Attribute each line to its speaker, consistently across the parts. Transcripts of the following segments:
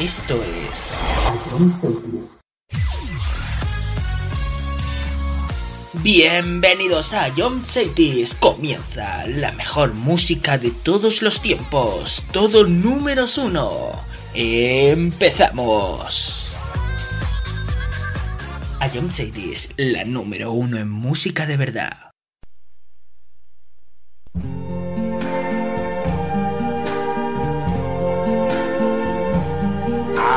Speaker 1: Esto es... Bienvenidos a John Cities. Comienza la mejor música de todos los tiempos. Todo números uno. Empezamos. A John Cities, la número uno en música de verdad.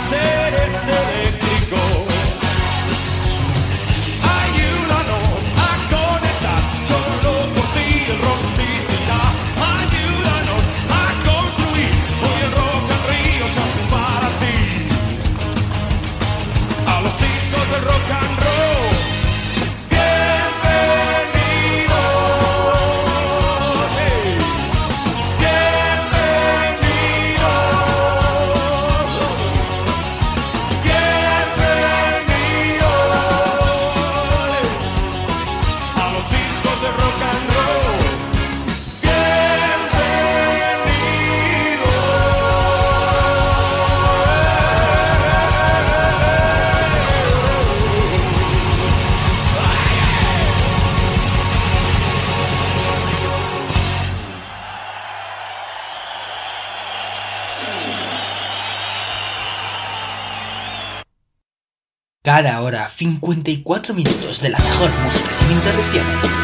Speaker 2: say 54 minutos de la mejor música sin interrupciones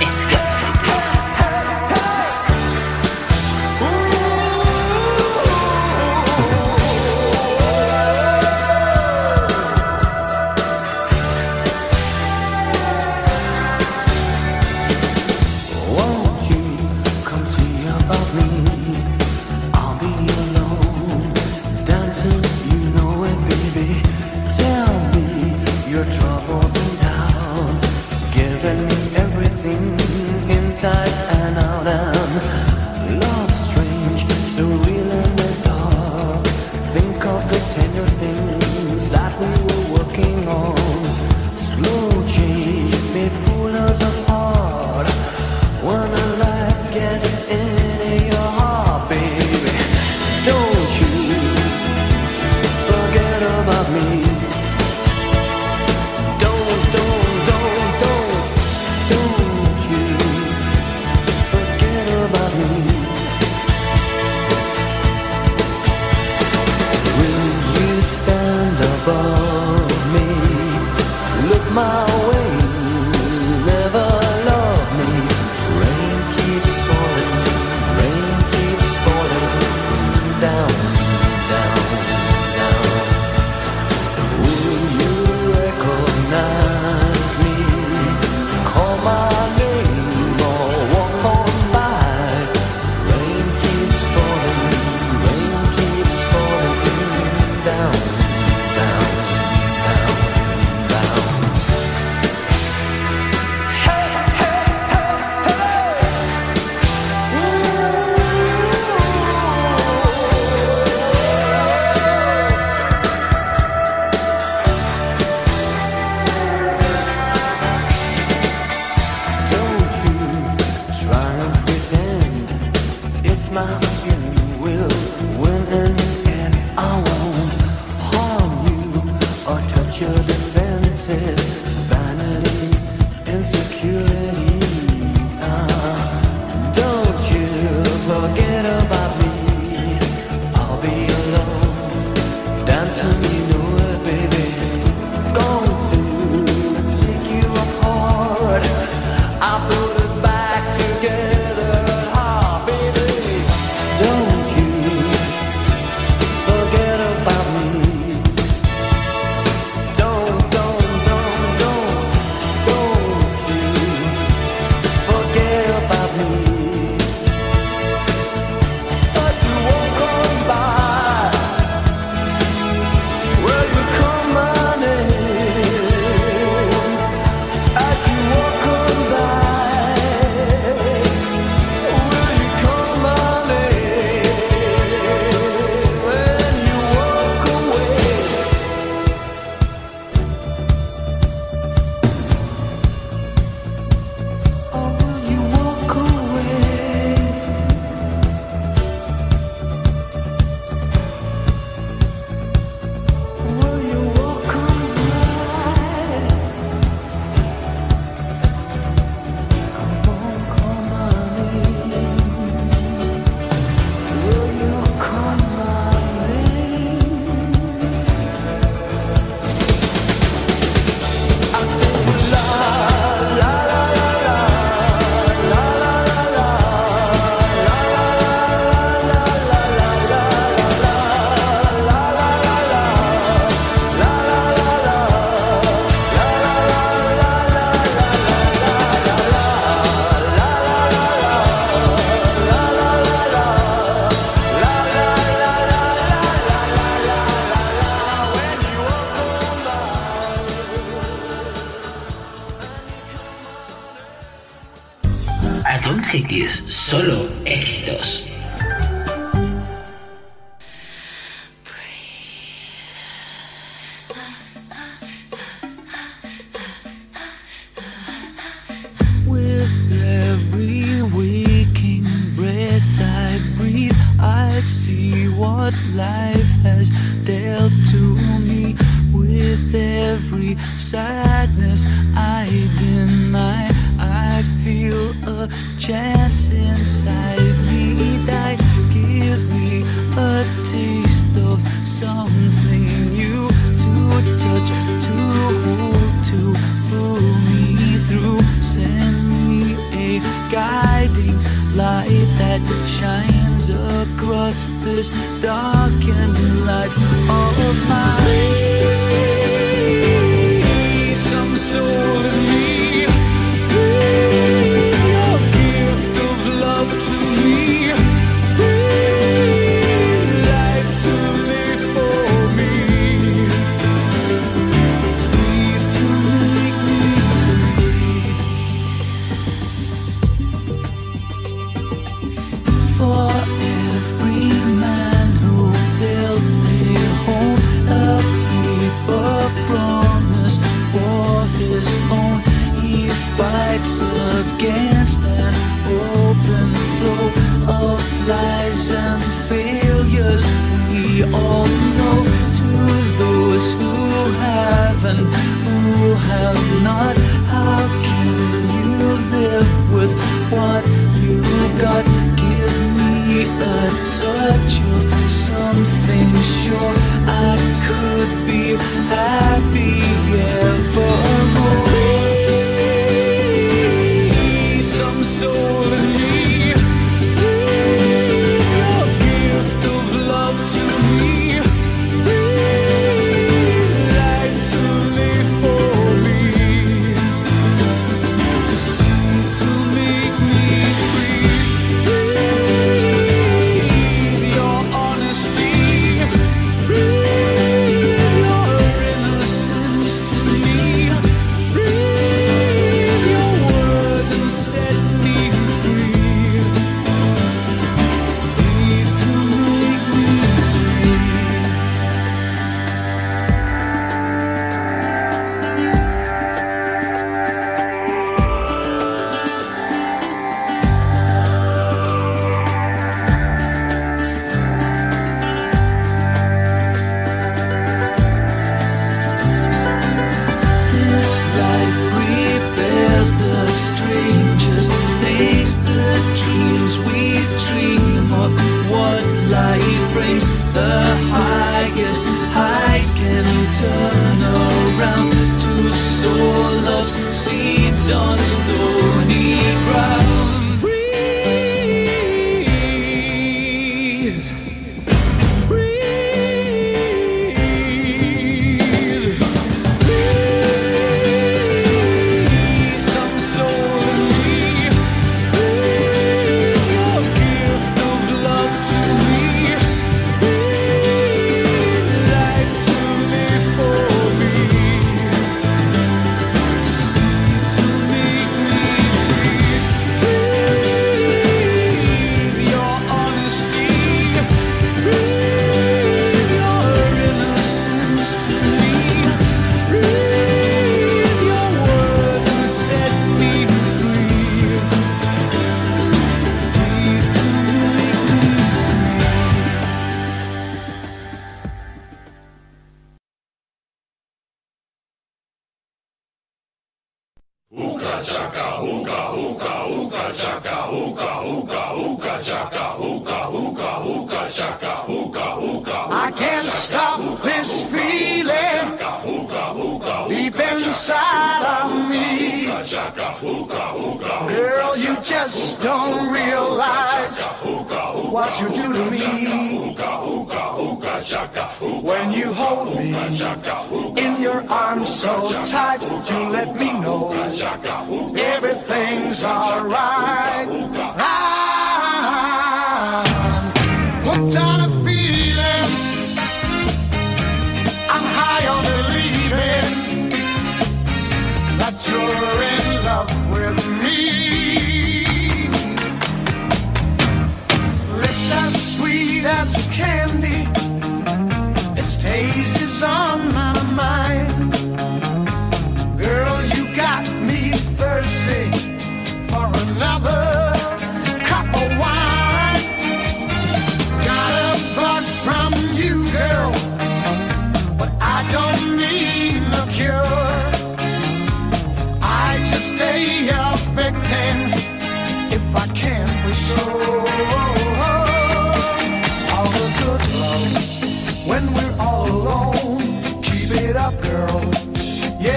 Speaker 2: Stone Cities, solo éxitos.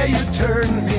Speaker 3: you turn me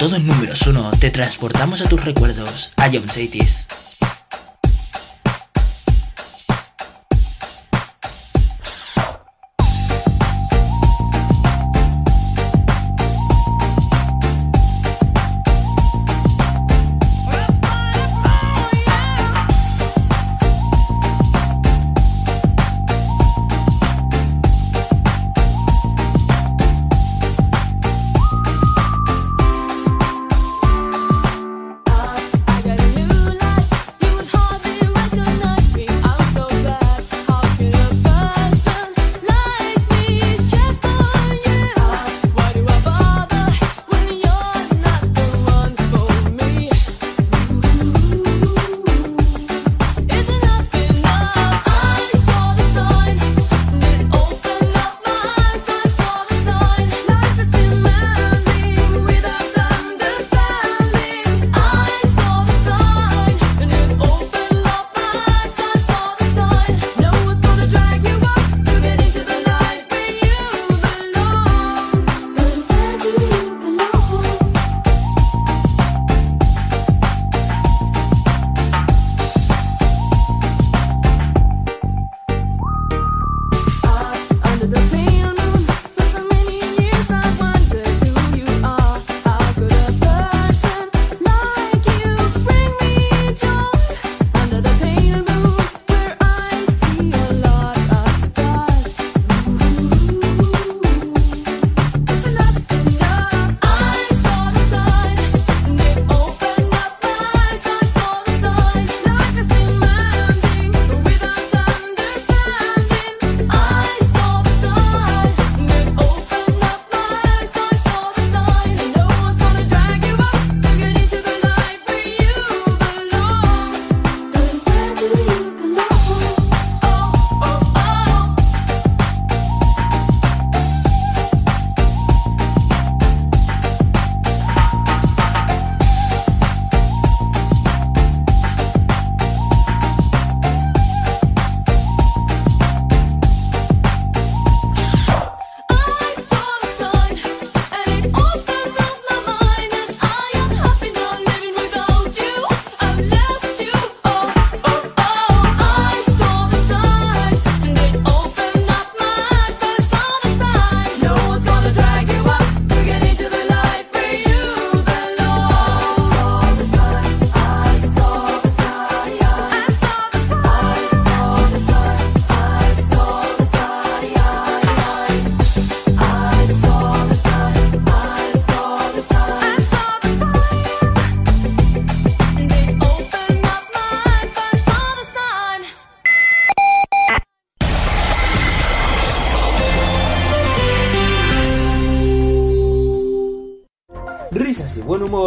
Speaker 3: todo
Speaker 1: en números uno, te transportamos a tus recuerdos, a John
Speaker 4: Satis.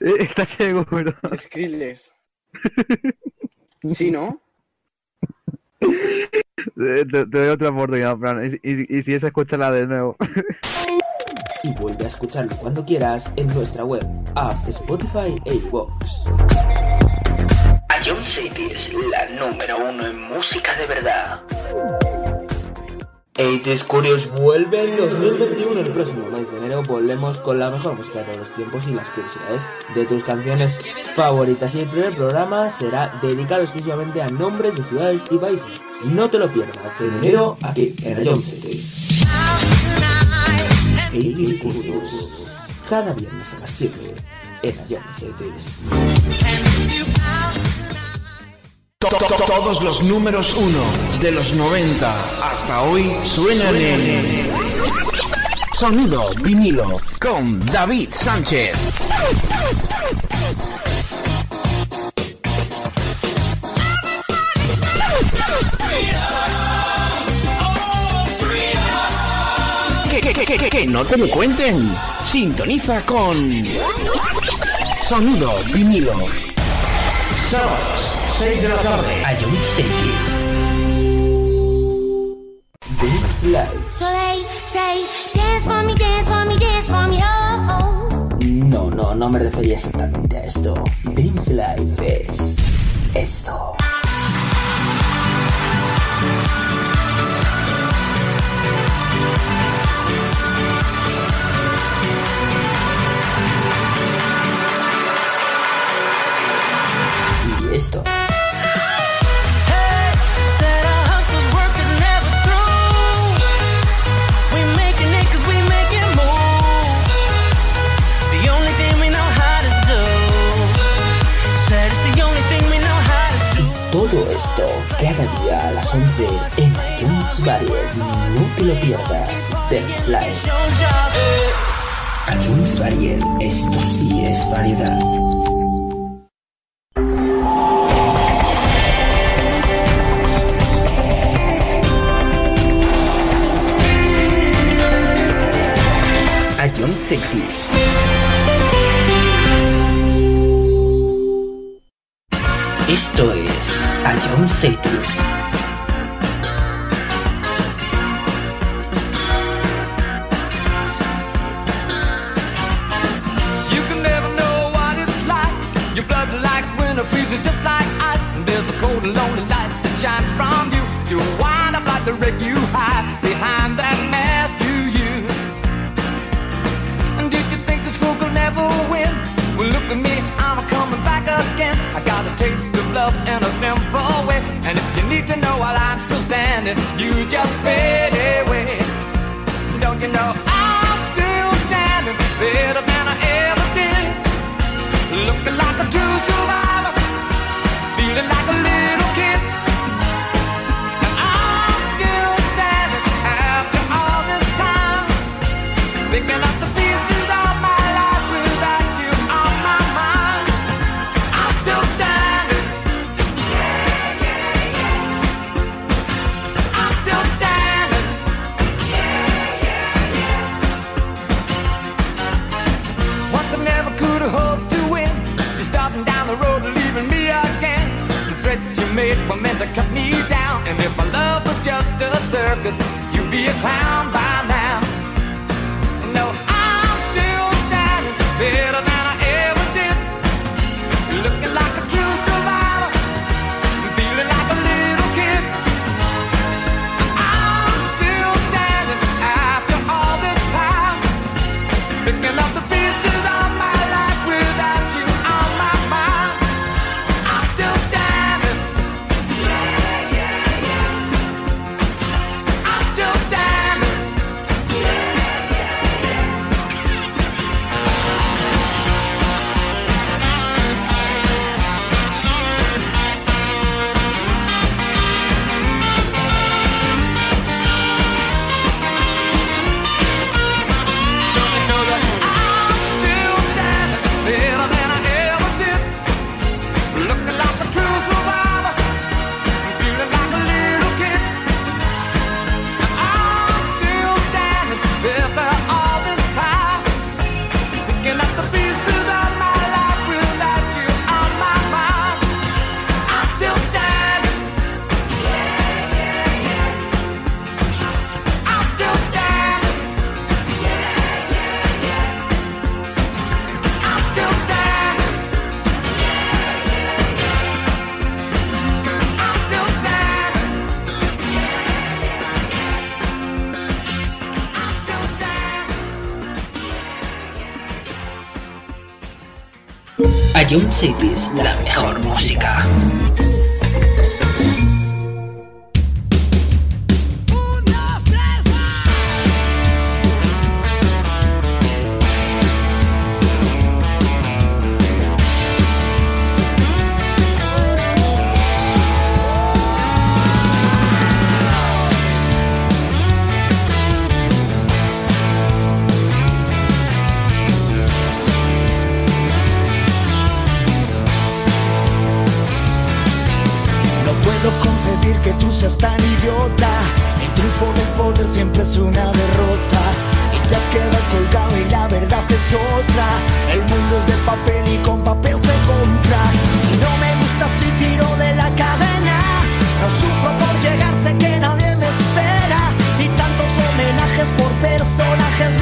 Speaker 5: Eh, está ciego, pero.
Speaker 6: Skrillex. ¿Sí, no?
Speaker 5: Eh, te, doy otra oportunidad, Fran. Y, y, si es, escúchala de nuevo.
Speaker 7: y vuelve a escucharlo cuando quieras en nuestra web, app, Spotify e iVoox.
Speaker 2: Ion City es la número uno en música de verdad.
Speaker 7: 80s Curious vuelve en 2021. El próximo mes de enero volvemos con la mejor música de todos los tiempos y las curiosidades de tus canciones favoritas. Y el primer programa será dedicado exclusivamente a nombres de ciudades y países. No te lo pierdas en enero aquí en Cities. 80s Curious. Cada viernes a las 7 en Ion Cities.
Speaker 8: To- to- Todos los números uno de los 90 hasta hoy suenan en Sonido vinilo con David Sánchez. Que, que, que, que, que, no te lo cuenten. Sintoniza con Sonido vinilo. Sábados, 6 de la tarde.
Speaker 2: Ion Cities.
Speaker 7: This Life.
Speaker 4: So they say, dance for me, dance for me, dance for me, oh, oh.
Speaker 7: No, no, no me refería exactamente a esto. Dreams Life es esto. Y esto. Esto cada día a las 11 en iTunes Variety. No te lo pierdas.
Speaker 9: Your job.
Speaker 7: iTunes Variety. Esto sí es variedad.
Speaker 2: Ion Cities. Esto es Ion Cities.
Speaker 9: You just fade away. Don't you know just a circus, you'd be a clown by
Speaker 2: Ion Cities, la
Speaker 10: tan idiota. El triunfo del poder siempre es una derrota. Y te has quedado colgado y la verdad es otra. El mundo es de papel y con papel se compra. Si no me gusta si tiro de la cadena. No sufro por llegar, sé que nadie me espera. Y tantos homenajes por personajes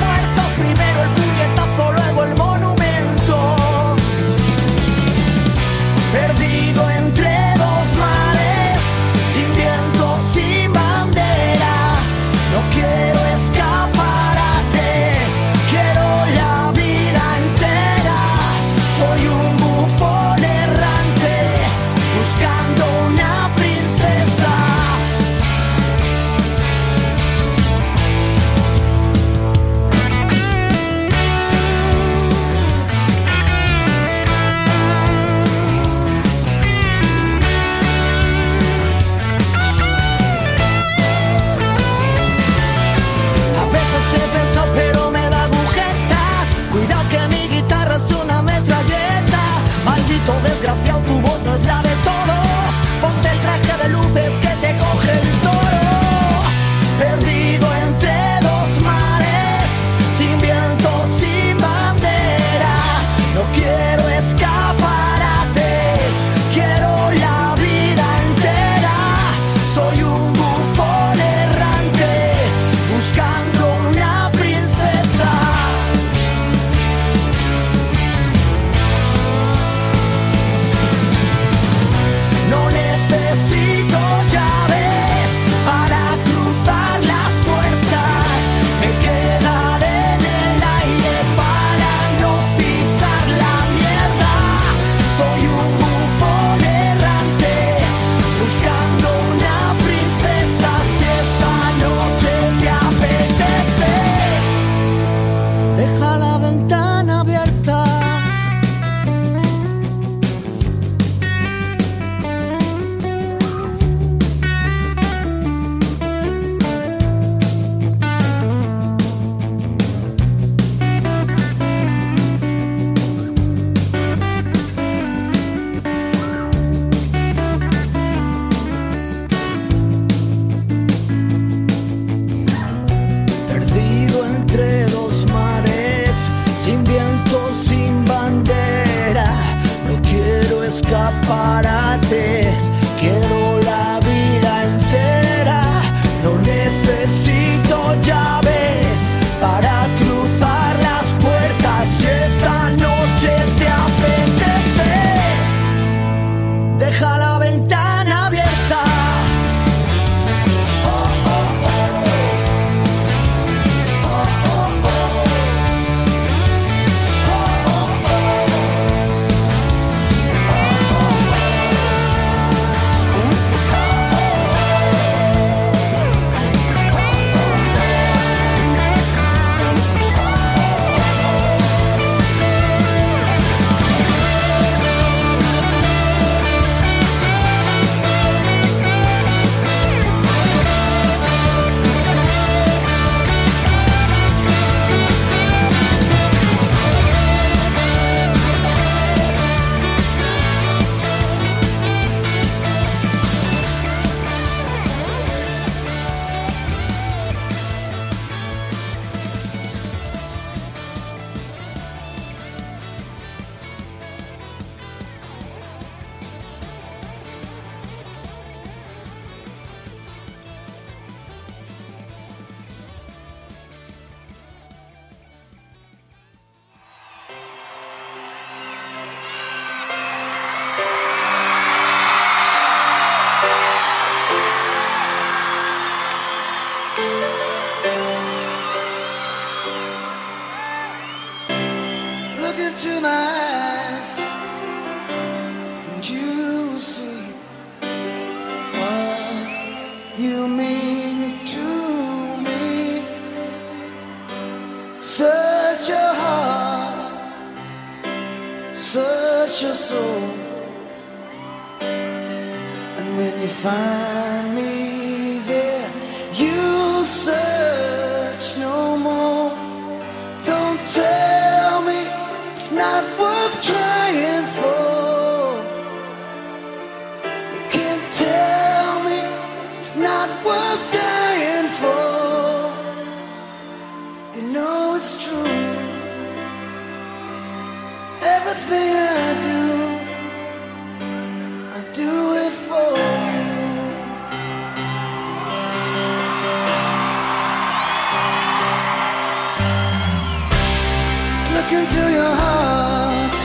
Speaker 2: into your heart,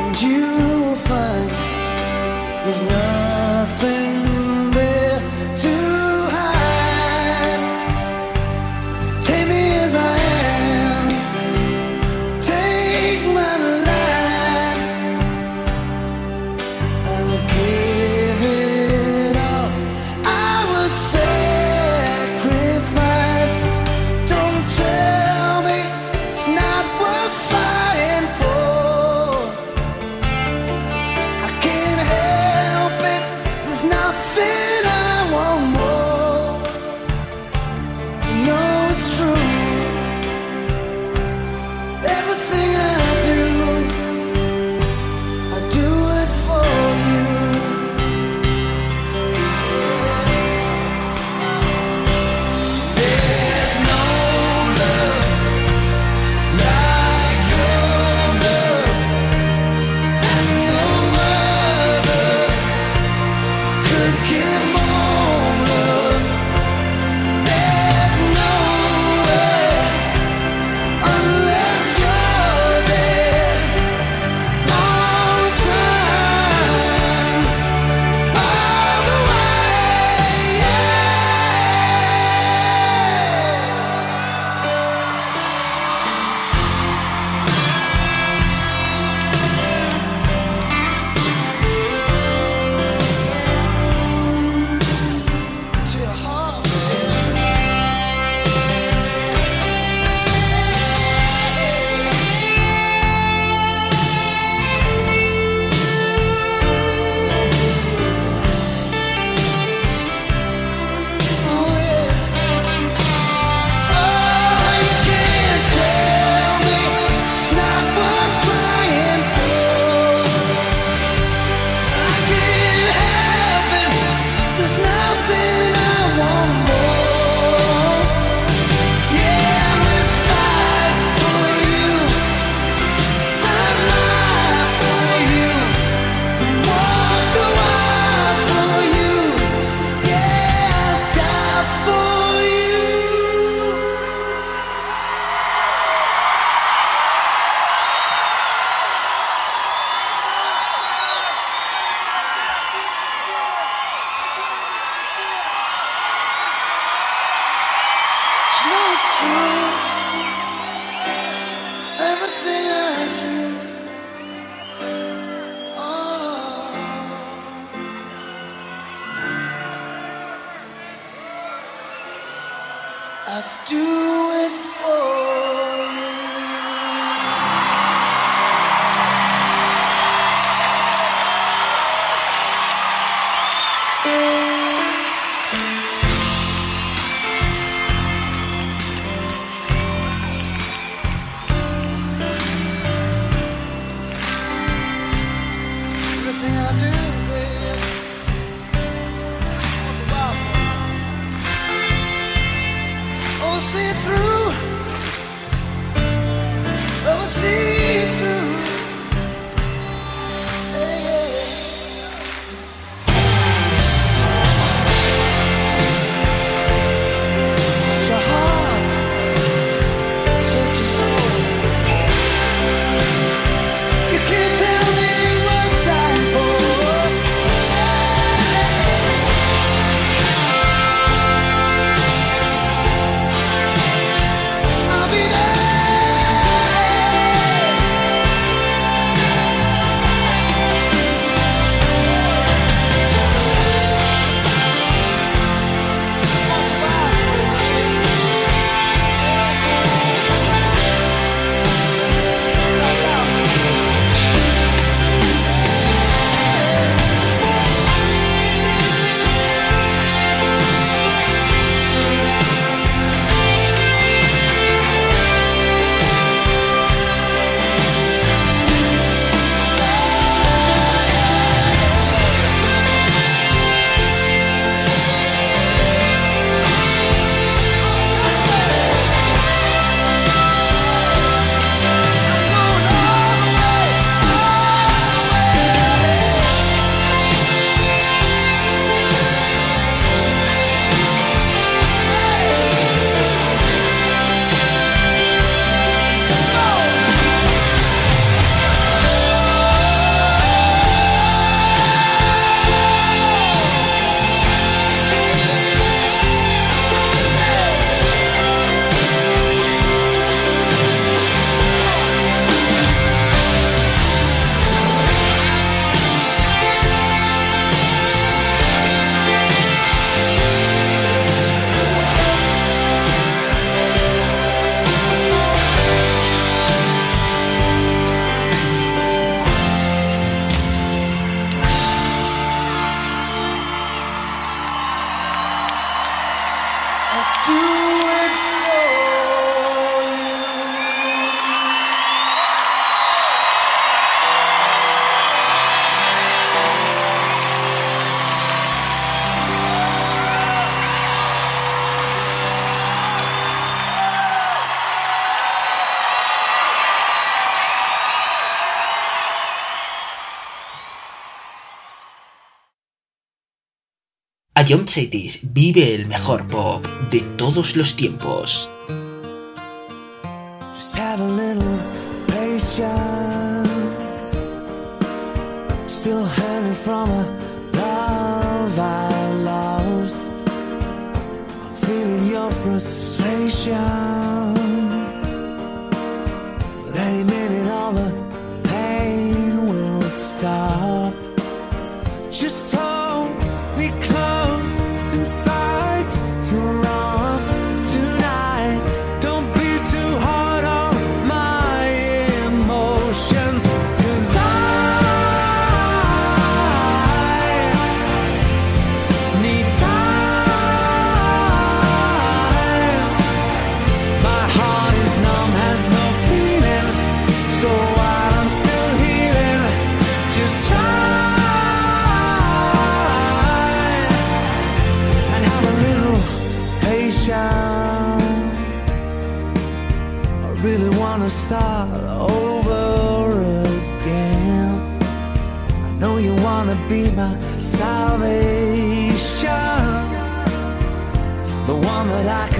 Speaker 2: and you will find there's nothing.
Speaker 1: John Cetis vive el mejor pop de todos los tiempos.
Speaker 2: Just have a little patience. Still hanging from a love I lost. I'm feeling your frustration. but I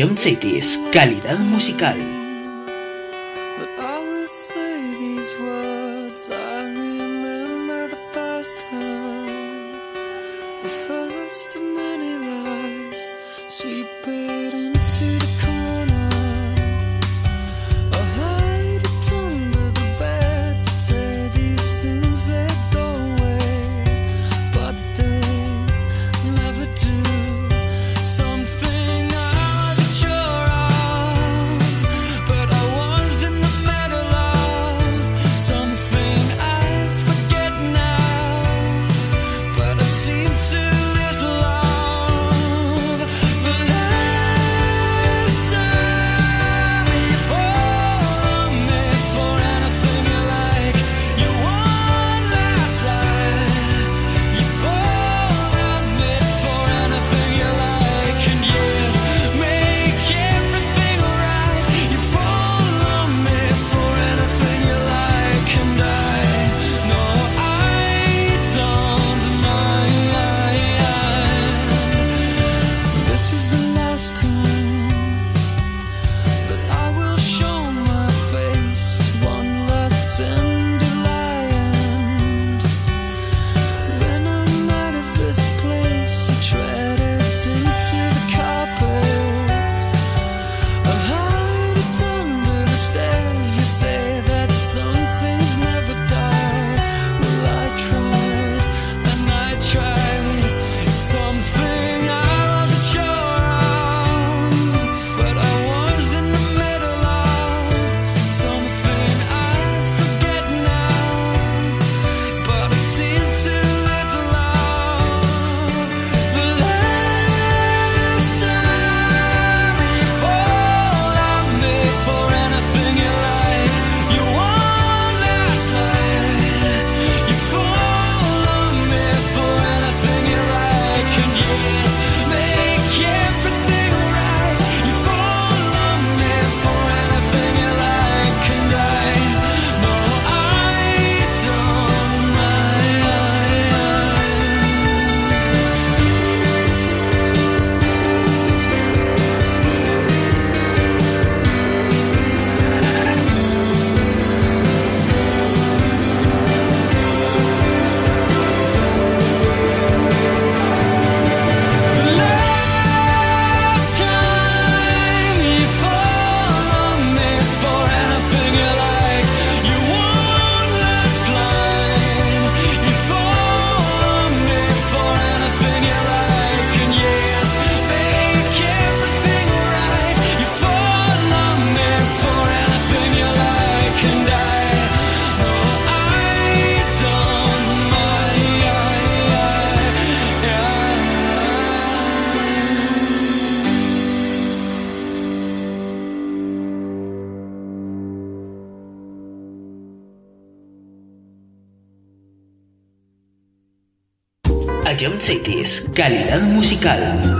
Speaker 1: Jump City es calidad musical.
Speaker 11: Calidad musical.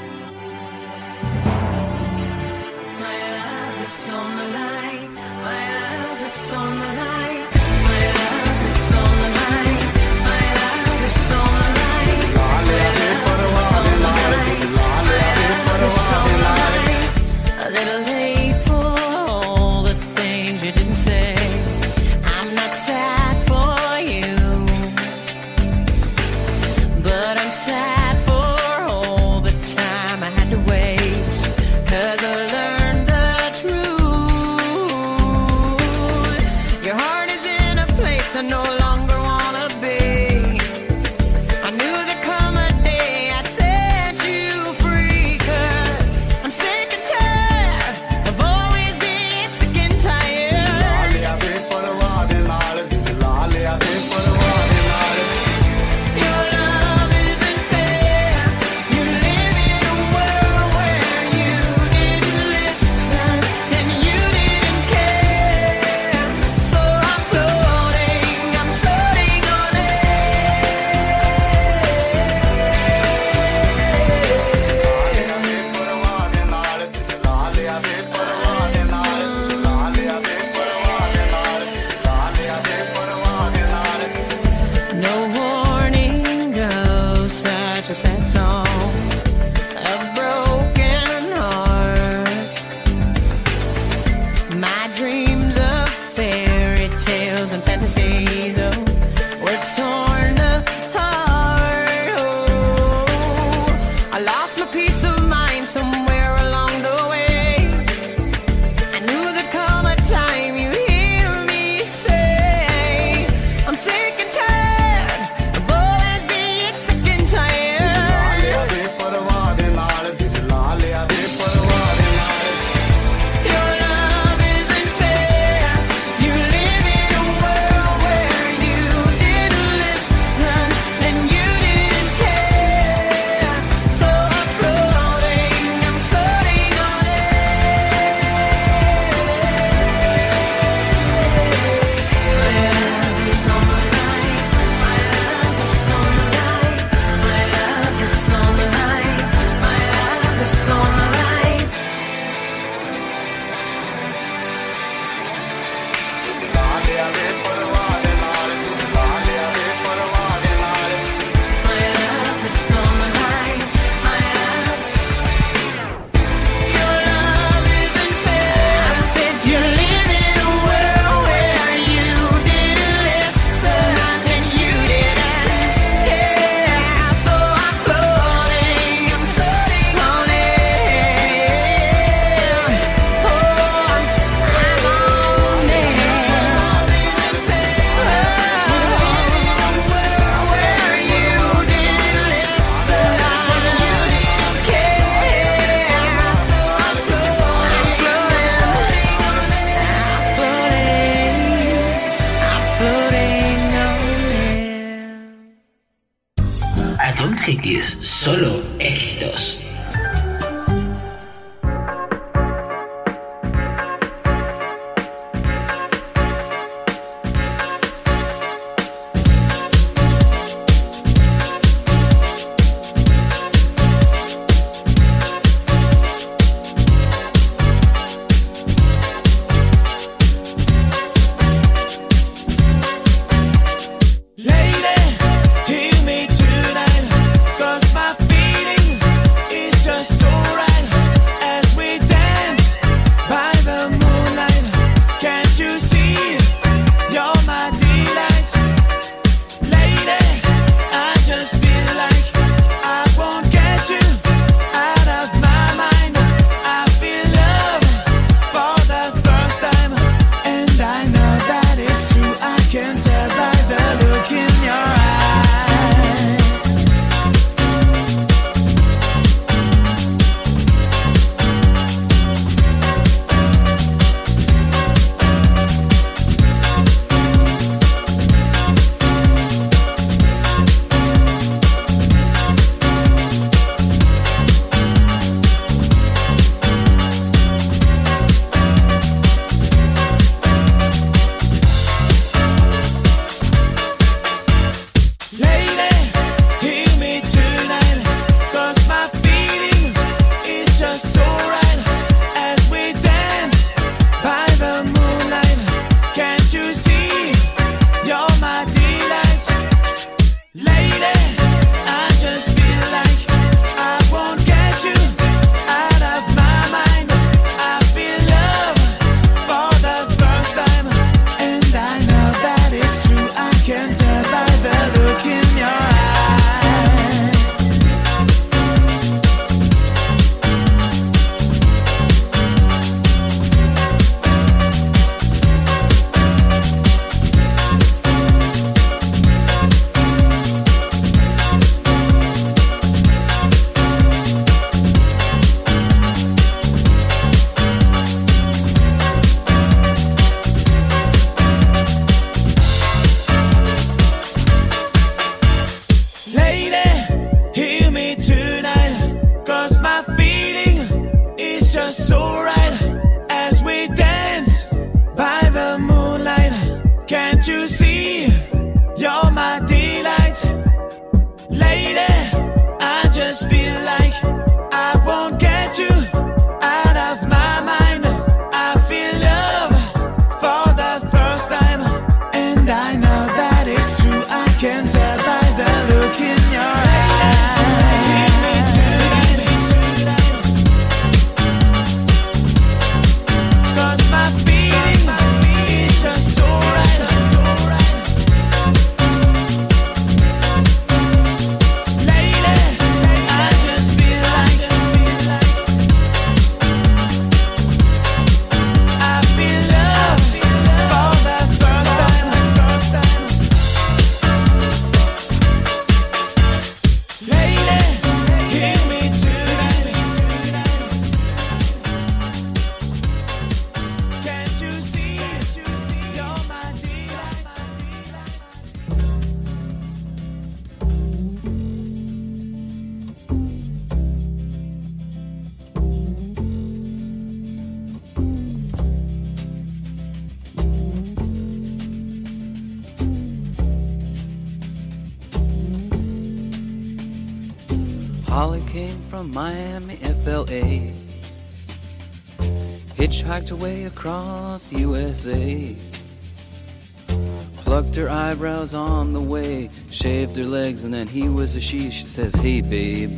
Speaker 12: And
Speaker 13: then he was a she. She says, Hey, babe,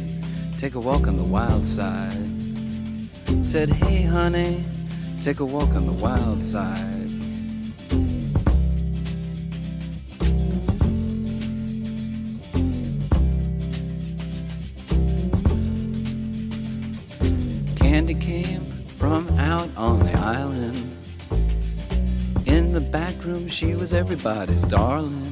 Speaker 13: take a walk on the wild side. Said, Hey, honey, take a walk on the wild side. Candy came from out on the island. In the back room, she was everybody's darling.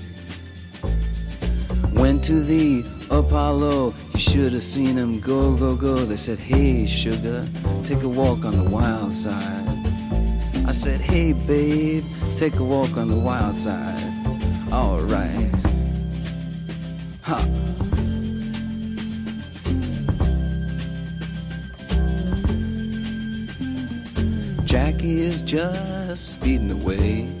Speaker 13: Went to the Apollo, you should have seen him go, go, go. They said, Hey, sugar, take a walk on the wild side. I said, Hey, babe, take a walk on the wild side. Alright. Ha. Jackie is just speeding away.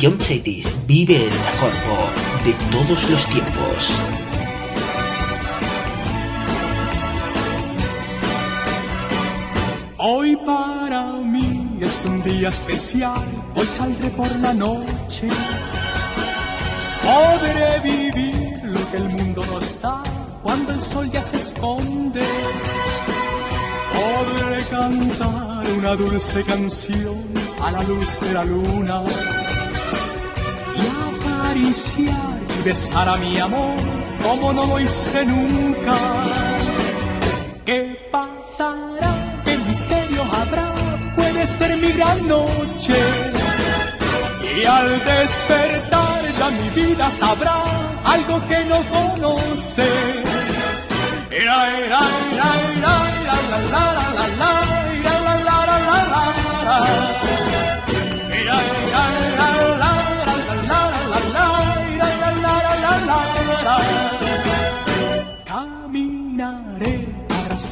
Speaker 2: John Cities vive el mejor pop de todos los tiempos.
Speaker 14: Hoy para mí es un día especial, hoy saldré por la noche. Podré vivir lo que el mundo nos da cuando el sol ya se esconde. Podré cantar una dulce canción a la luz de la luna acariciar y besar a mi amor como no lo hice nunca. ¿Qué pasará? ¿Qué misterio habrá? Puede ser mi gran noche. Y al despertar ya mi vida sabrá algo que no conoce.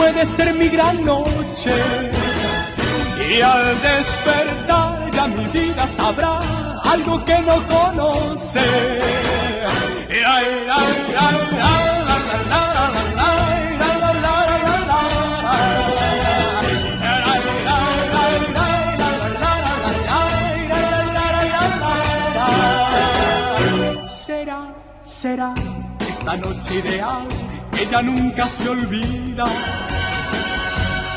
Speaker 14: Puede ser mi gran noche. Y al despertar ya mi vida sabrá algo que no conoce. Será, será esta noche ideal, ella nunca se olvida.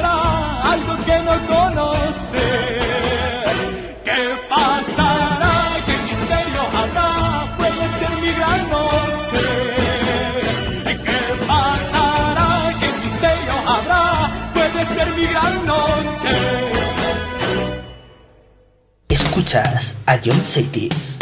Speaker 14: algo que no conoce. ¿Qué pasará? ¿Qué misterio habrá? Puede ser mi gran noche. ¿Qué pasará? ¿Qué misterio habrá? Puede ser mi gran noche.
Speaker 2: Escuchas a John Cities.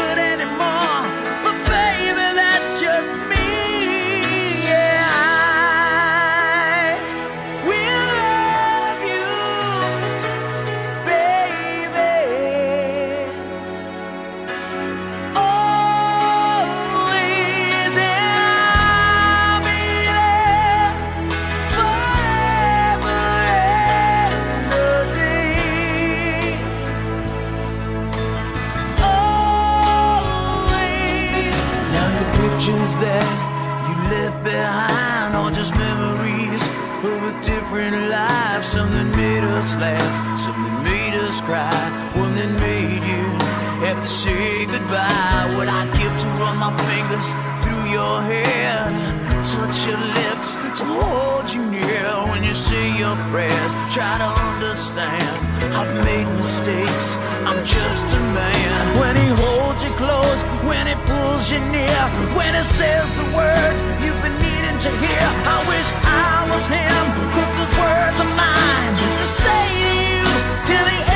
Speaker 15: fingers through your hair. Touch your lips to hold you near when you say your prayers. Try to understand. I've made mistakes. I'm just a man. When he holds you close, when he pulls you near, when he says the words you've been needing to hear. I wish I was him. Those words of mine to say to you till the end.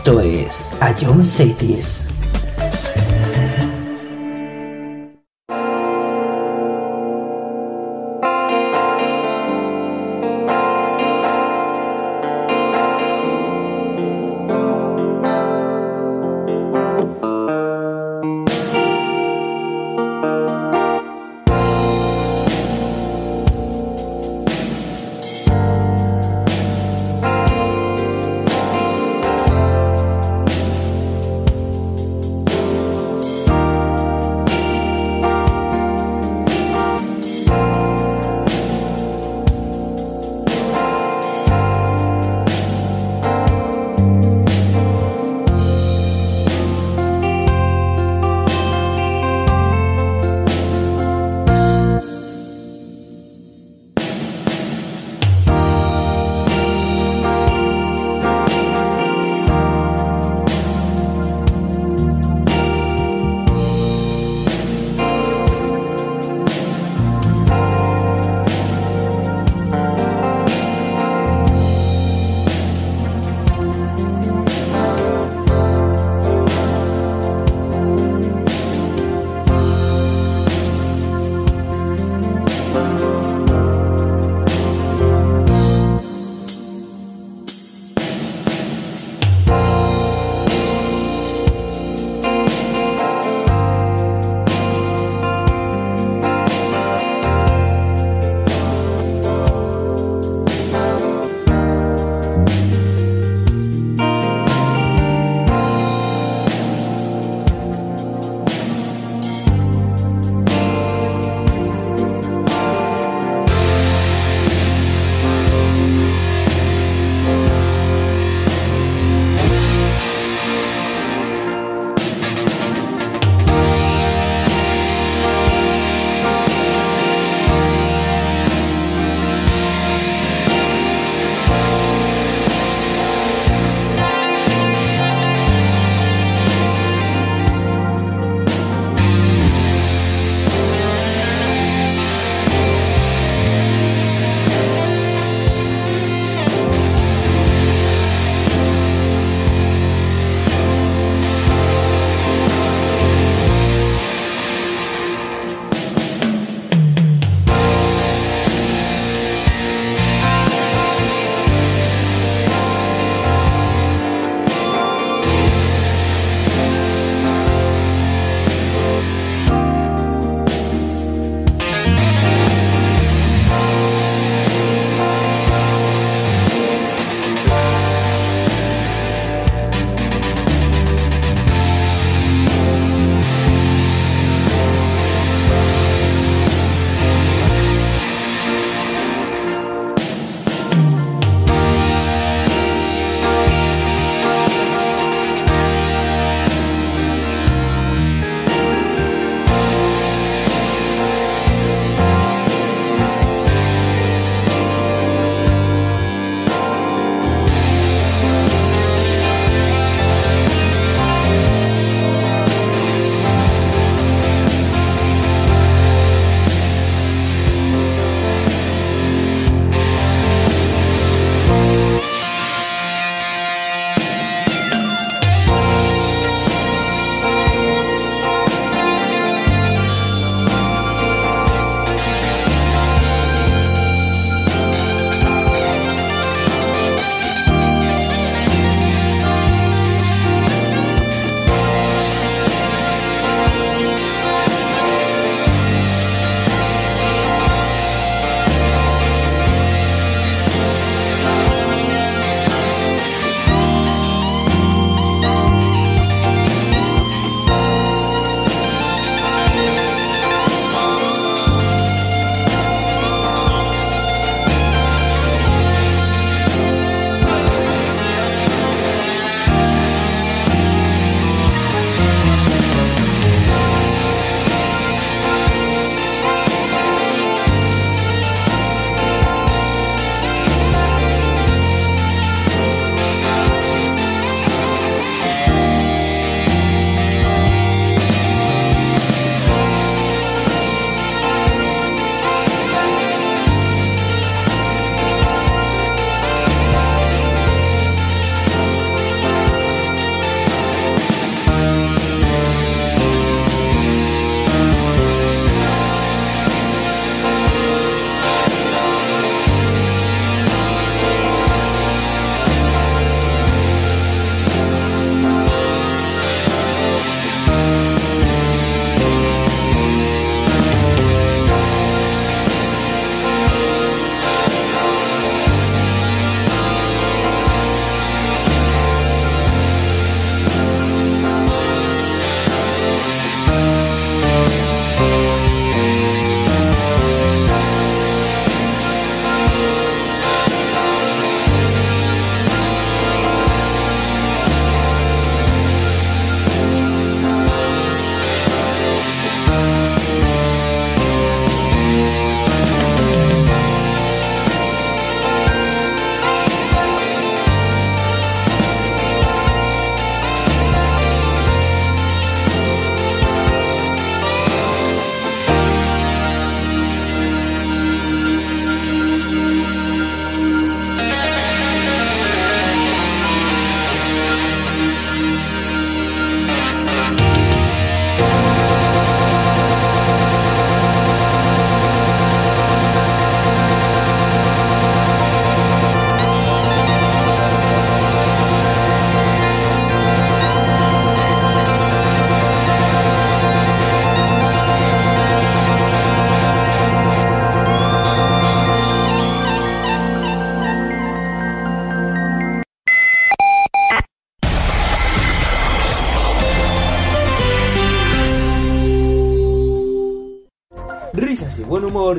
Speaker 2: Esto es A John Cities.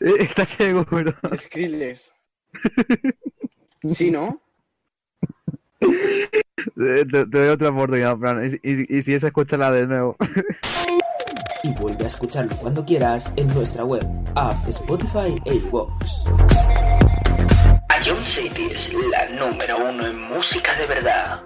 Speaker 5: ¿Estás seguro?
Speaker 16: Skrillex. ¿Sí, no?
Speaker 5: Te, te- te doy otra oportunidad, Fran. Y, y- y si es, escúchala de nuevo.
Speaker 7: Y vuelve a escucharlo cuando quieras en nuestra web, app, Spotify e iVoox.
Speaker 2: Ion City es la número uno en música de verdad.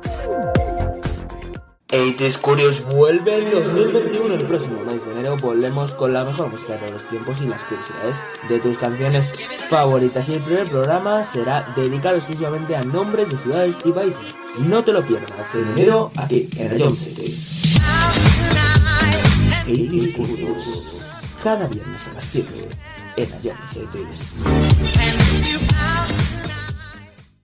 Speaker 7: 80s Curious vuelve en 2021. El próximo mes de enero volvemos con la mejor música de los tiempos y las curiosidades de tus canciones favoritas. Y el primer programa será dedicado exclusivamente a nombres de ciudades y países. No te lo pierdas en enero aquí en Ion Cities. 80s Curious. Cada viernes a las 7 en Cities.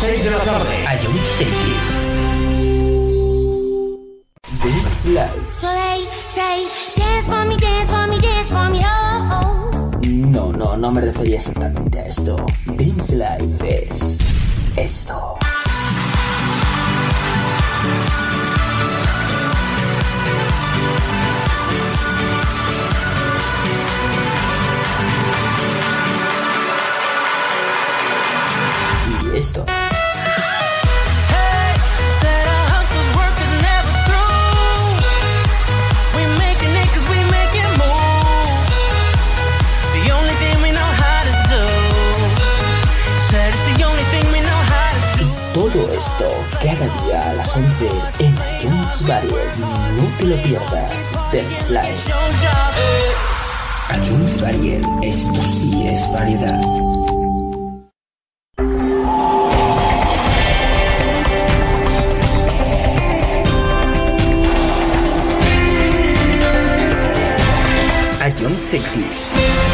Speaker 8: 6 de la tarde.
Speaker 2: Ion Cities.
Speaker 7: Dance Live.
Speaker 4: So they say, dance for me, dance for me, dance for me, oh, oh.
Speaker 7: No, no, no me refería exactamente a esto. Dance Live es esto. Y esto. Cada día a las 11 en iTunes Variety. No te lo pierdas.
Speaker 10: Your job.
Speaker 7: iTunes Variety. Esto sí es variedad.
Speaker 2: Ion Cities.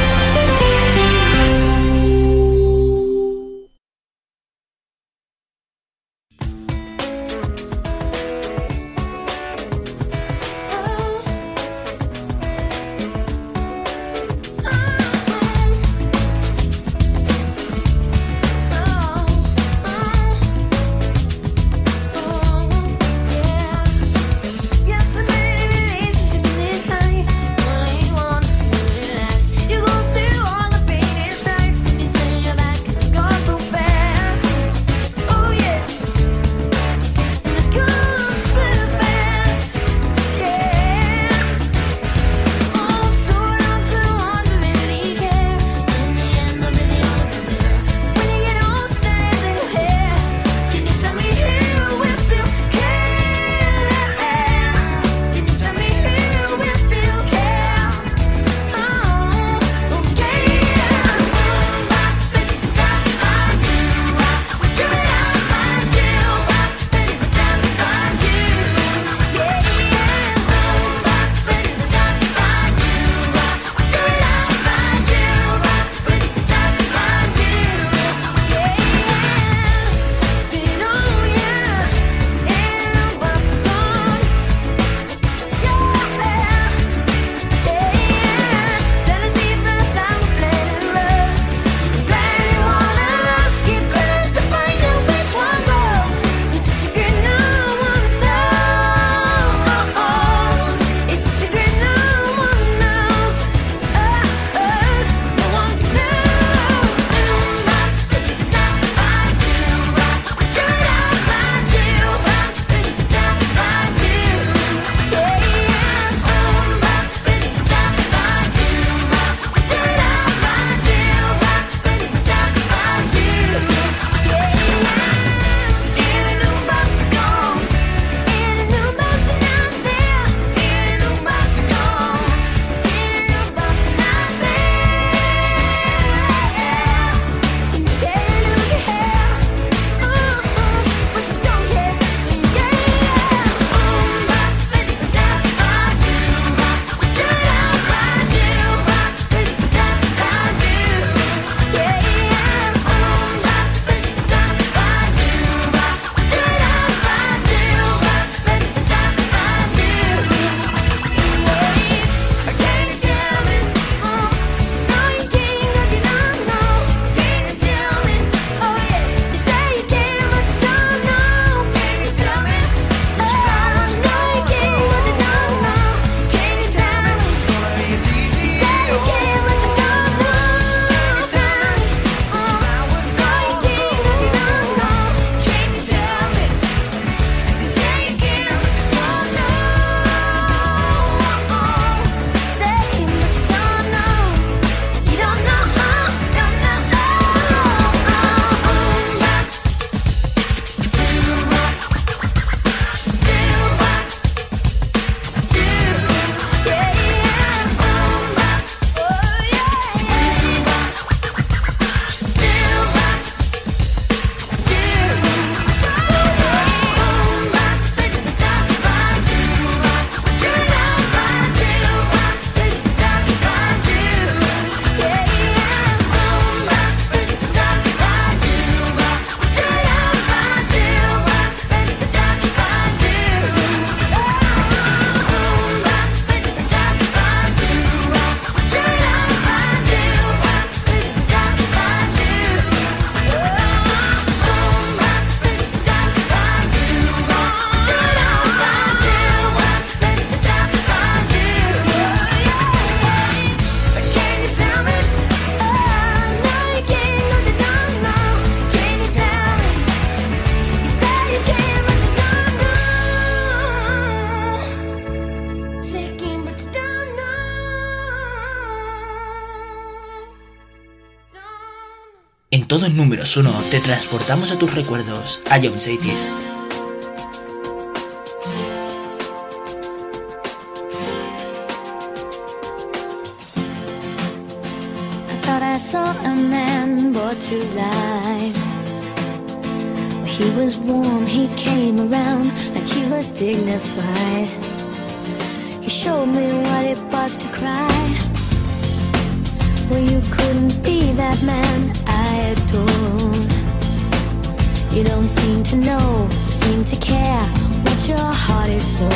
Speaker 1: números 1 te transportamos a tus recuerdos, a John Cities.
Speaker 17: I saw a man to life. He was warm, he came around like he was dignified. to know, seem to care what your heart is for.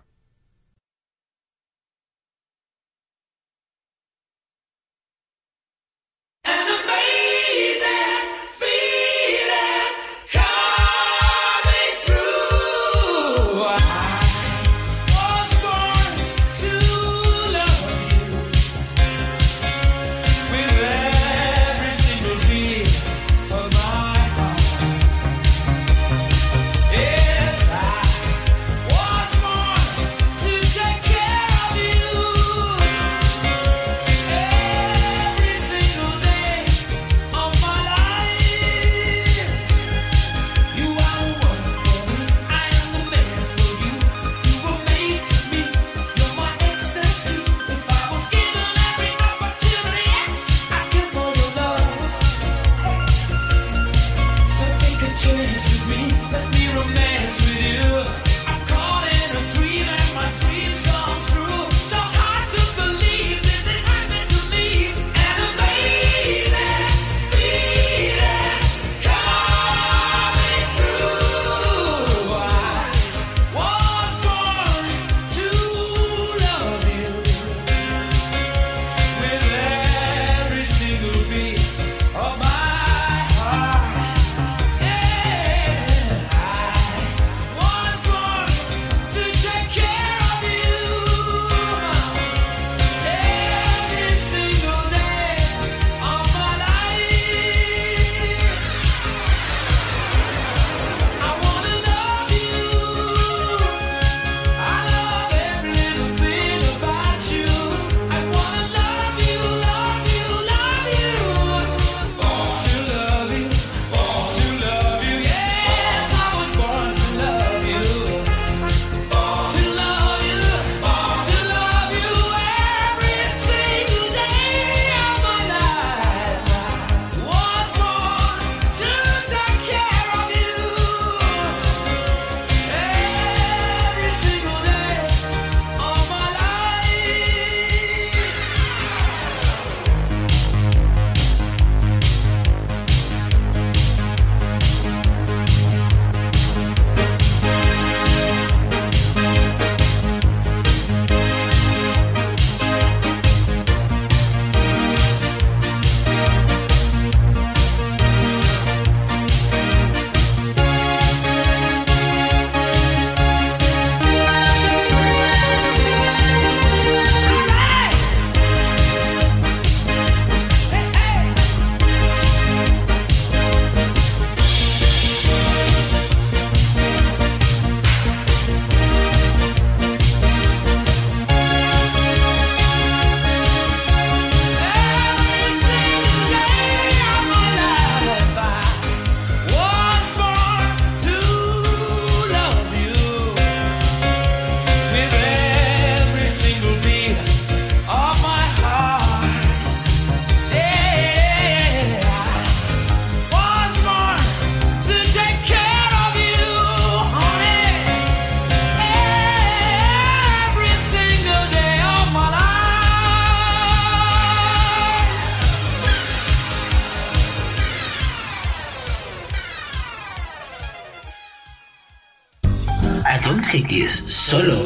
Speaker 2: Hits, solo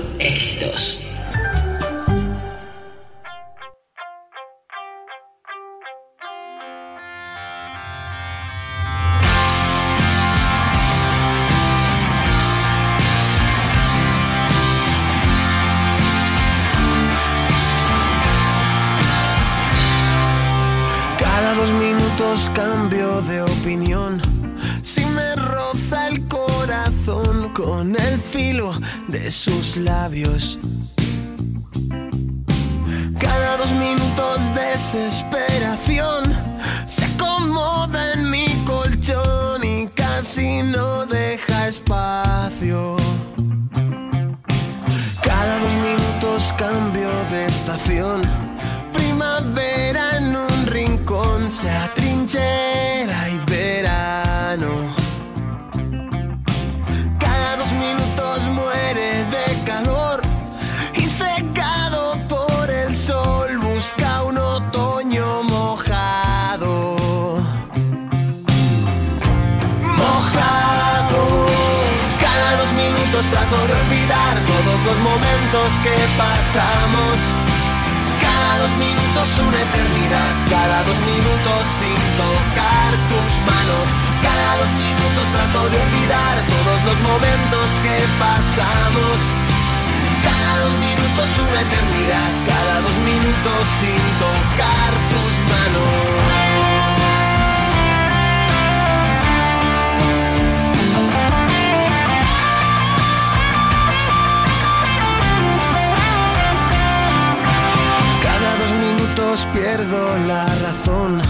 Speaker 10: desesperación se acomoda en mi colchón y casi no deja espacio. Cada dos minutos cambio de estación. Que pasamos. Cada dos minutos una eternidad, cada dos minutos sin tocar tus manos. Cada dos minutos trato de olvidar todos los momentos que pasamos. Cada dos minutos una eternidad, cada dos minutos sin tocar tus pierdo la razón,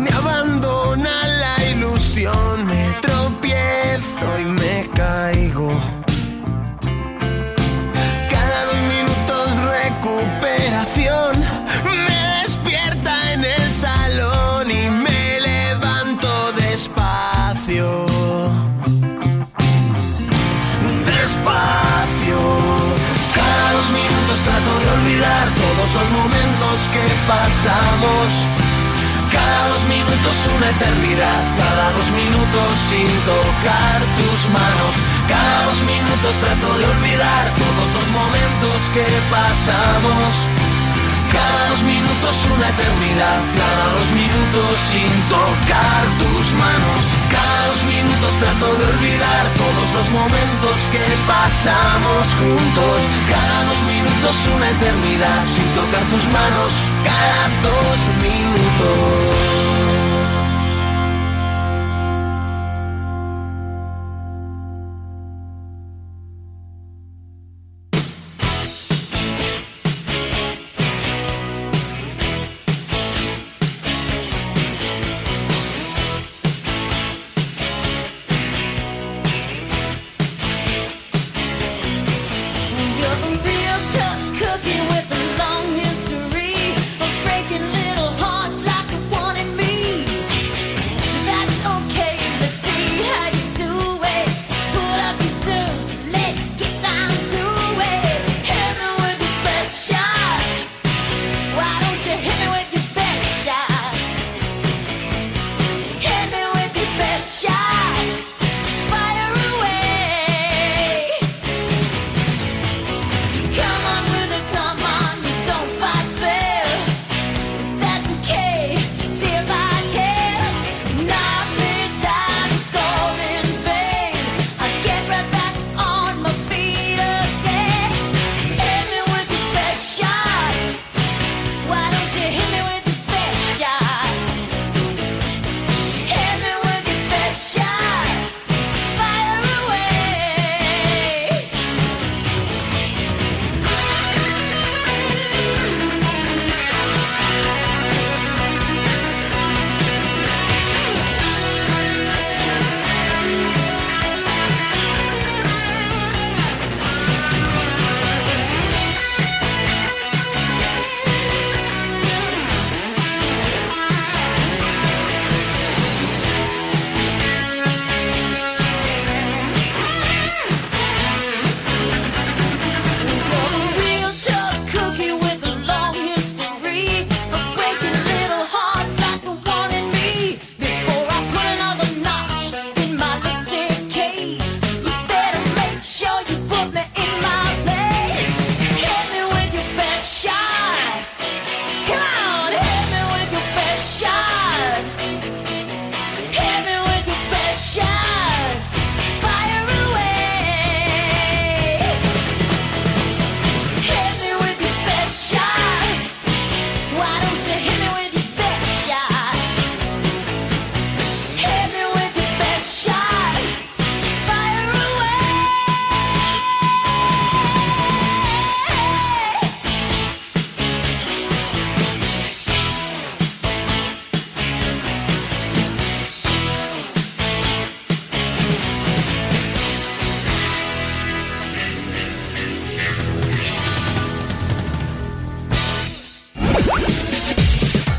Speaker 10: me abandona la ilusión, me tropiezo y me caigo. Cada dos minutos recuperación, que pasamos. Cada dos minutos una eternidad, cada dos minutos sin tocar tus manos. Cada dos minutos trato de olvidar todos los momentos que pasamos. Cada dos minutos una eternidad, cada dos minutos sin tocar tus manos. Cada dos minutos trato de olvidar todos los momentos que pasamos juntos. Cada dos minutos una eternidad sin tocar tus manos. Cada dos minutos.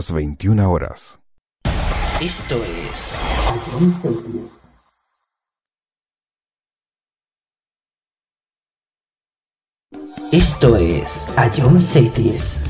Speaker 18: estas 21 horas.
Speaker 4: Esto es... Esto es A John Satis.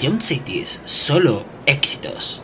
Speaker 19: Jump City es solo éxitos.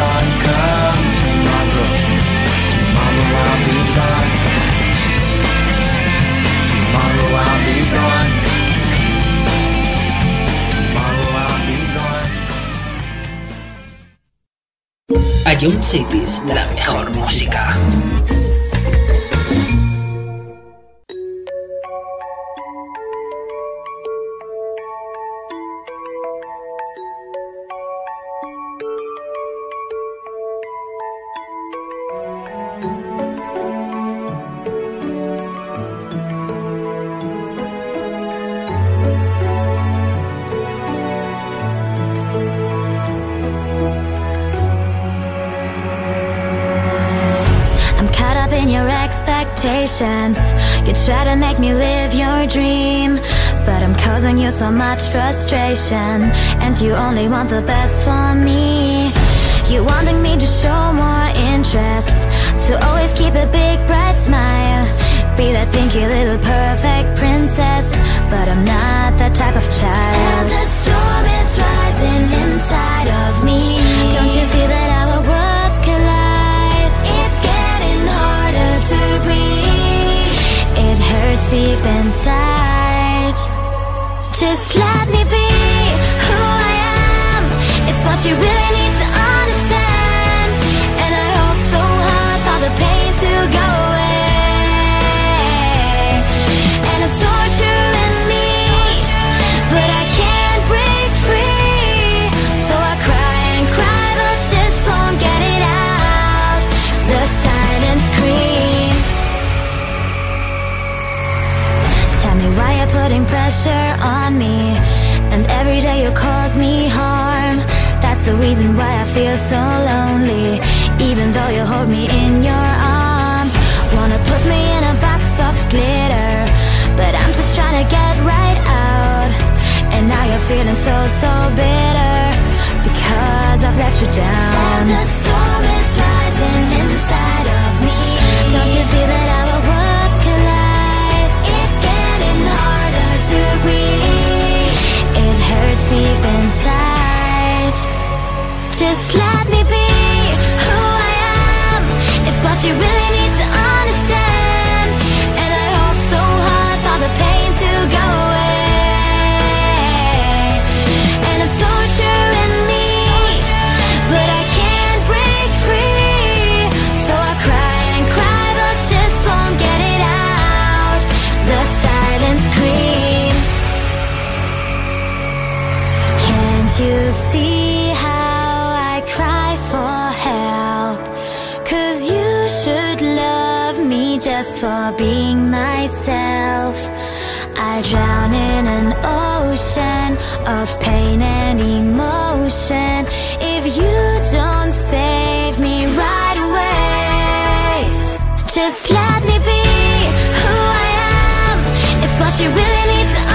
Speaker 20: come A
Speaker 2: Young la mejor música.
Speaker 17: Try to make me live your dream, but I'm causing you so much frustration. And you only want the best for me. You wanting me to show more interest, to always keep a big bright smile. Be that pinky little perfect princess, but I'm not that type of child. And the storm is rising inside of me. Don't you feel that our worlds collide? It's getting harder to breathe. Hurts deep inside. Just let me be who I am. It's what you really need to understand. And I hope so hard for the pain to go away. And it's torture putting pressure on me. And every day you cause me harm. That's the reason why I feel so lonely. Even though you hold me in your arms. Wanna put me in a box of glitter. But I'm just trying to get right out. And now you're feeling so, so bitter. Because I've let you down. And the storm is rising inside of me. Don't you feel that Just let me be who I am. It's what you really need to understand. And I hope so hard for the pain to go in an ocean of pain and emotion. If you don't save me right away, just let me be who I am. It's what you really need to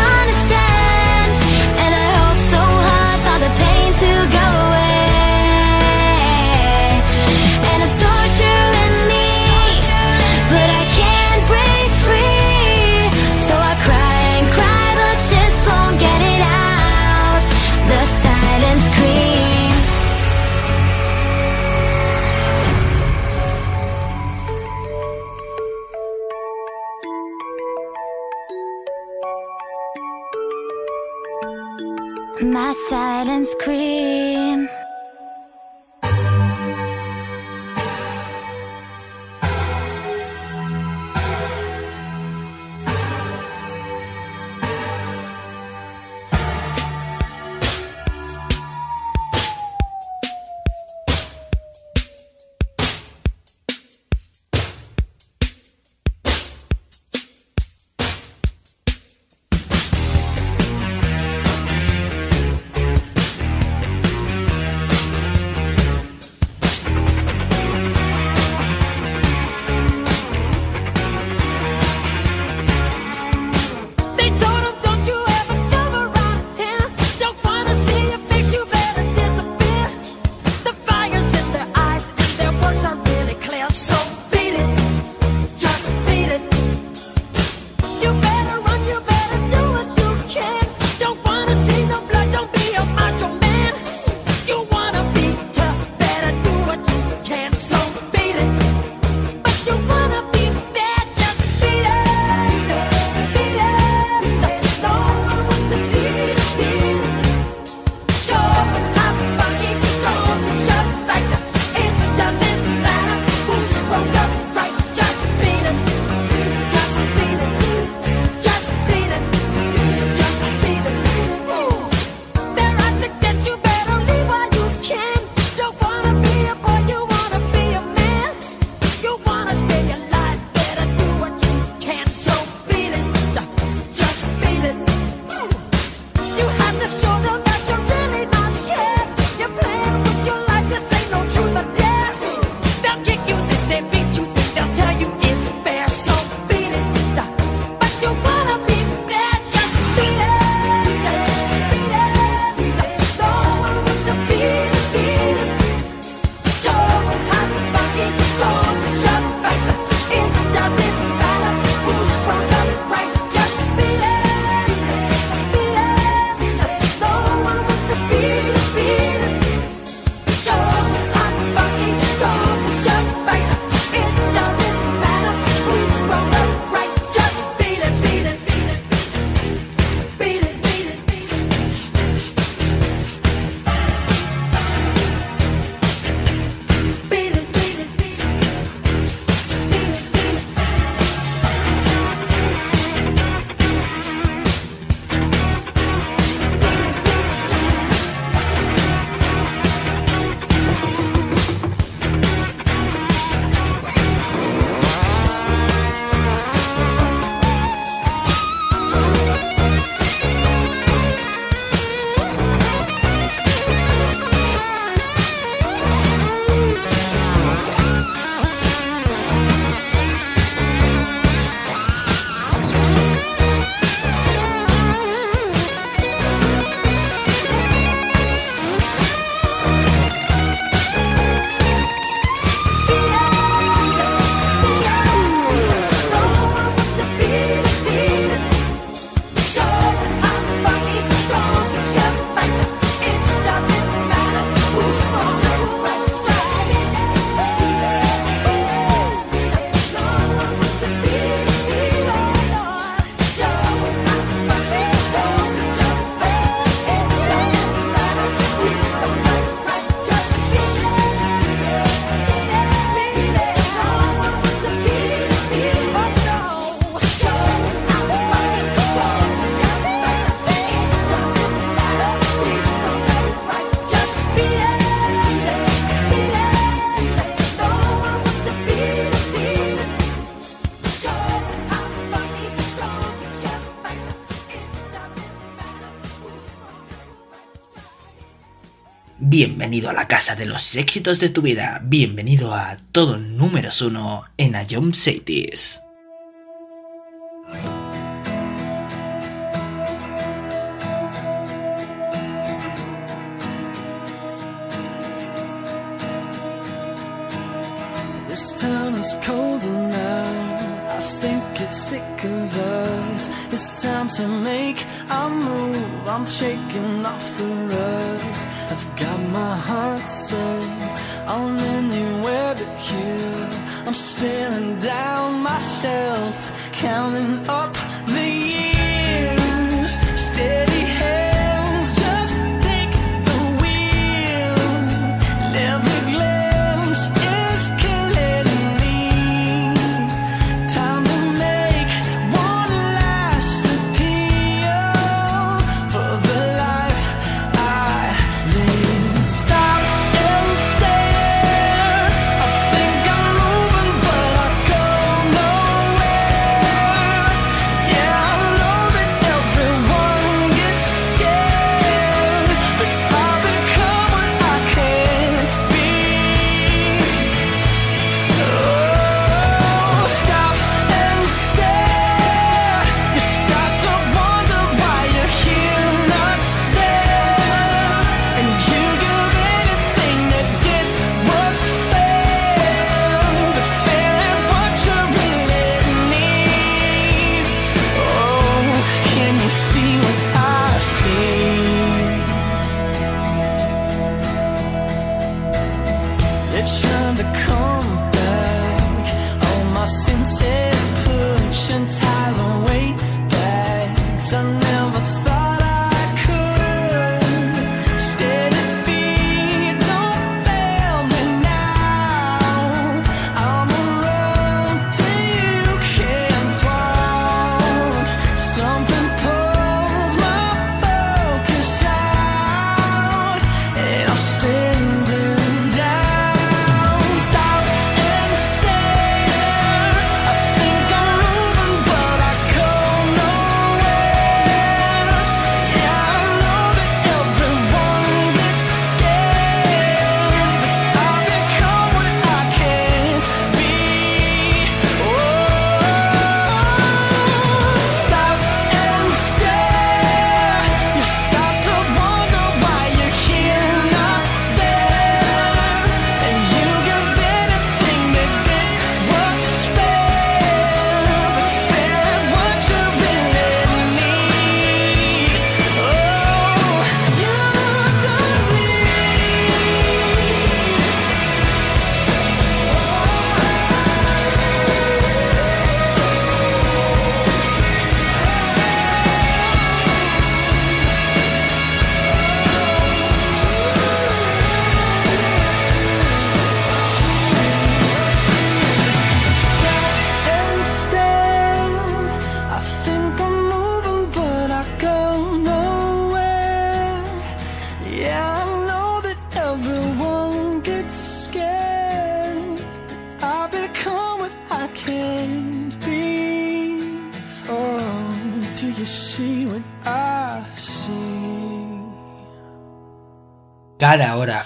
Speaker 2: Bienvenido a la casa de los éxitos de tu vida. Bienvenido a todo números uno en Ion Cities.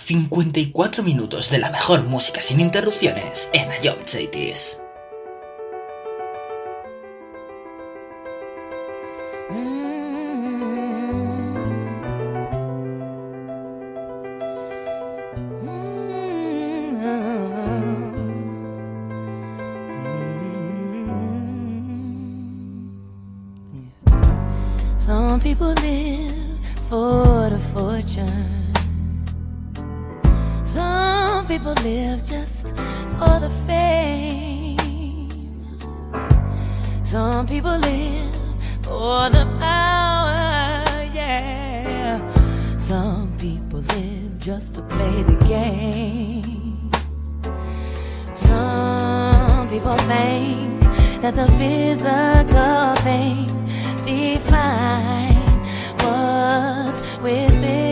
Speaker 2: 54 minutos de la mejor música sin interrupciones en Ion Cities.
Speaker 21: people live just for the fame. Some people live for the power, yeah. Some people live just to play the game. Some people think that the physical things define what's within.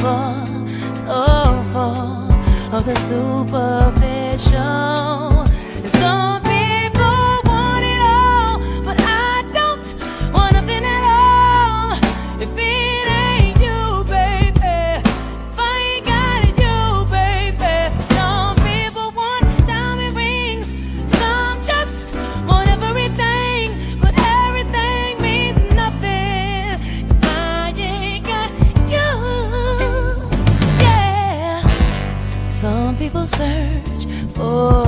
Speaker 21: so full of the superficial. Search for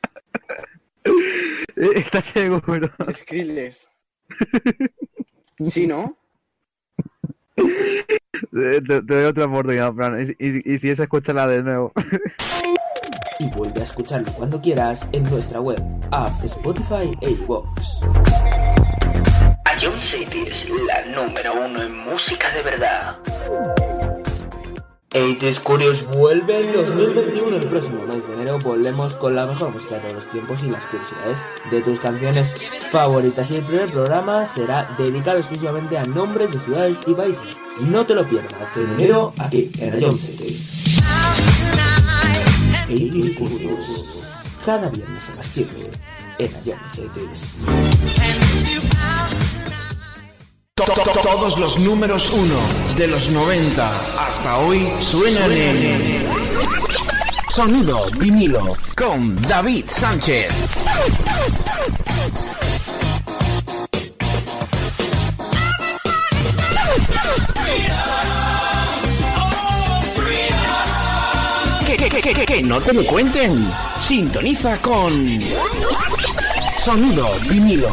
Speaker 5: ¿Estás seguro?
Speaker 16: Skrillex. ¿Sí, no?
Speaker 5: Te, doy otra oportunidad, Fran. Y, y- y si es, escúchala de nuevo.
Speaker 7: Y vuelve a escucharlo cuando quieras en nuestra web, app, Spotify e iVoox.
Speaker 2: A John City es la número uno en música de verdad.
Speaker 7: 80s Curious vuelve en 2021. El próximo mes de enero volvemos con la mejor música de los tiempos y las curiosidades de tus canciones favoritas. Y el primer programa será dedicado exclusivamente a nombres de ciudades y países. No te lo pierdas en enero aquí en Rayon Cities. 80s Curious. Cada viernes a las 7 en Rayon.
Speaker 8: To- to- to- Todos los números uno de los 90 hasta hoy suenan en Sonido vinilo con David Sánchez. Que, que, que, que, que no te lo cuenten. Sintoniza con Sonido vinilo.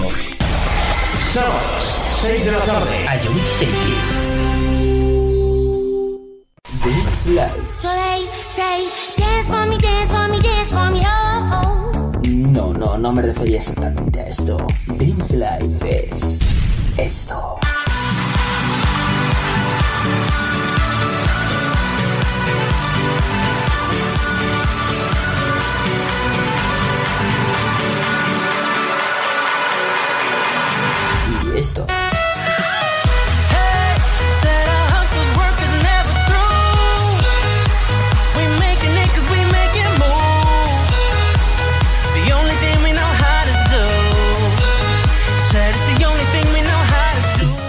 Speaker 8: Sábados, 6 de la tarde.
Speaker 2: A John Cities.
Speaker 7: This Live.
Speaker 4: So they say, dance for me, dance for me, dance for me, oh, oh.
Speaker 7: No, no, no me refería exactamente a esto. Dance Life es esto. esto.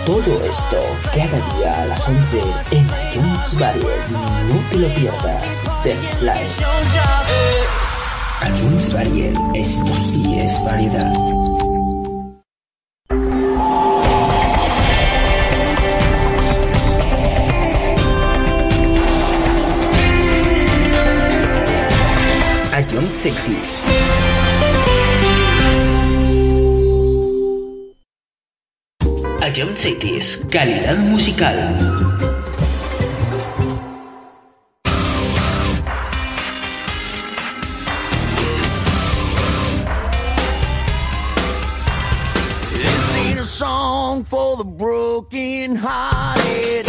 Speaker 7: Todo esto cada día a las 11 en iTunes Barrio. No te lo pierdas.
Speaker 10: Del Fly.
Speaker 1: iTunes Barrier. Esto sí es variedad.
Speaker 2: Cities. Ion Cities, calidad musical.
Speaker 10: This ain't a song for the broken hearted.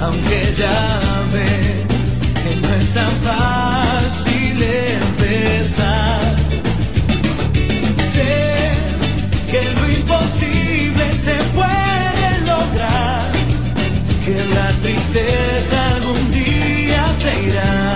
Speaker 2: aunque ya ves que no es tan fácil empezar. Sé que lo imposible se puede lograr, que la tristeza algún día se irá.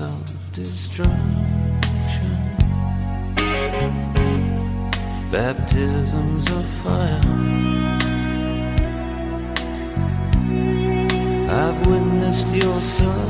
Speaker 2: Fields of destruction, baptisms of fire. I've witnessed your suffering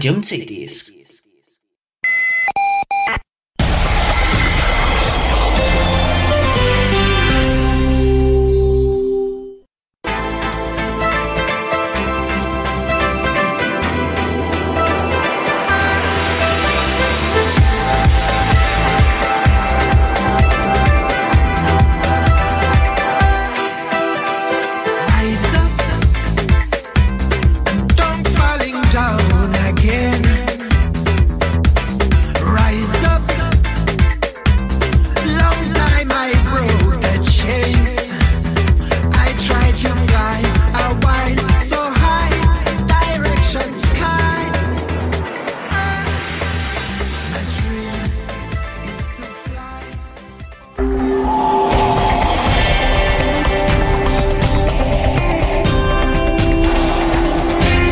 Speaker 1: A John Cities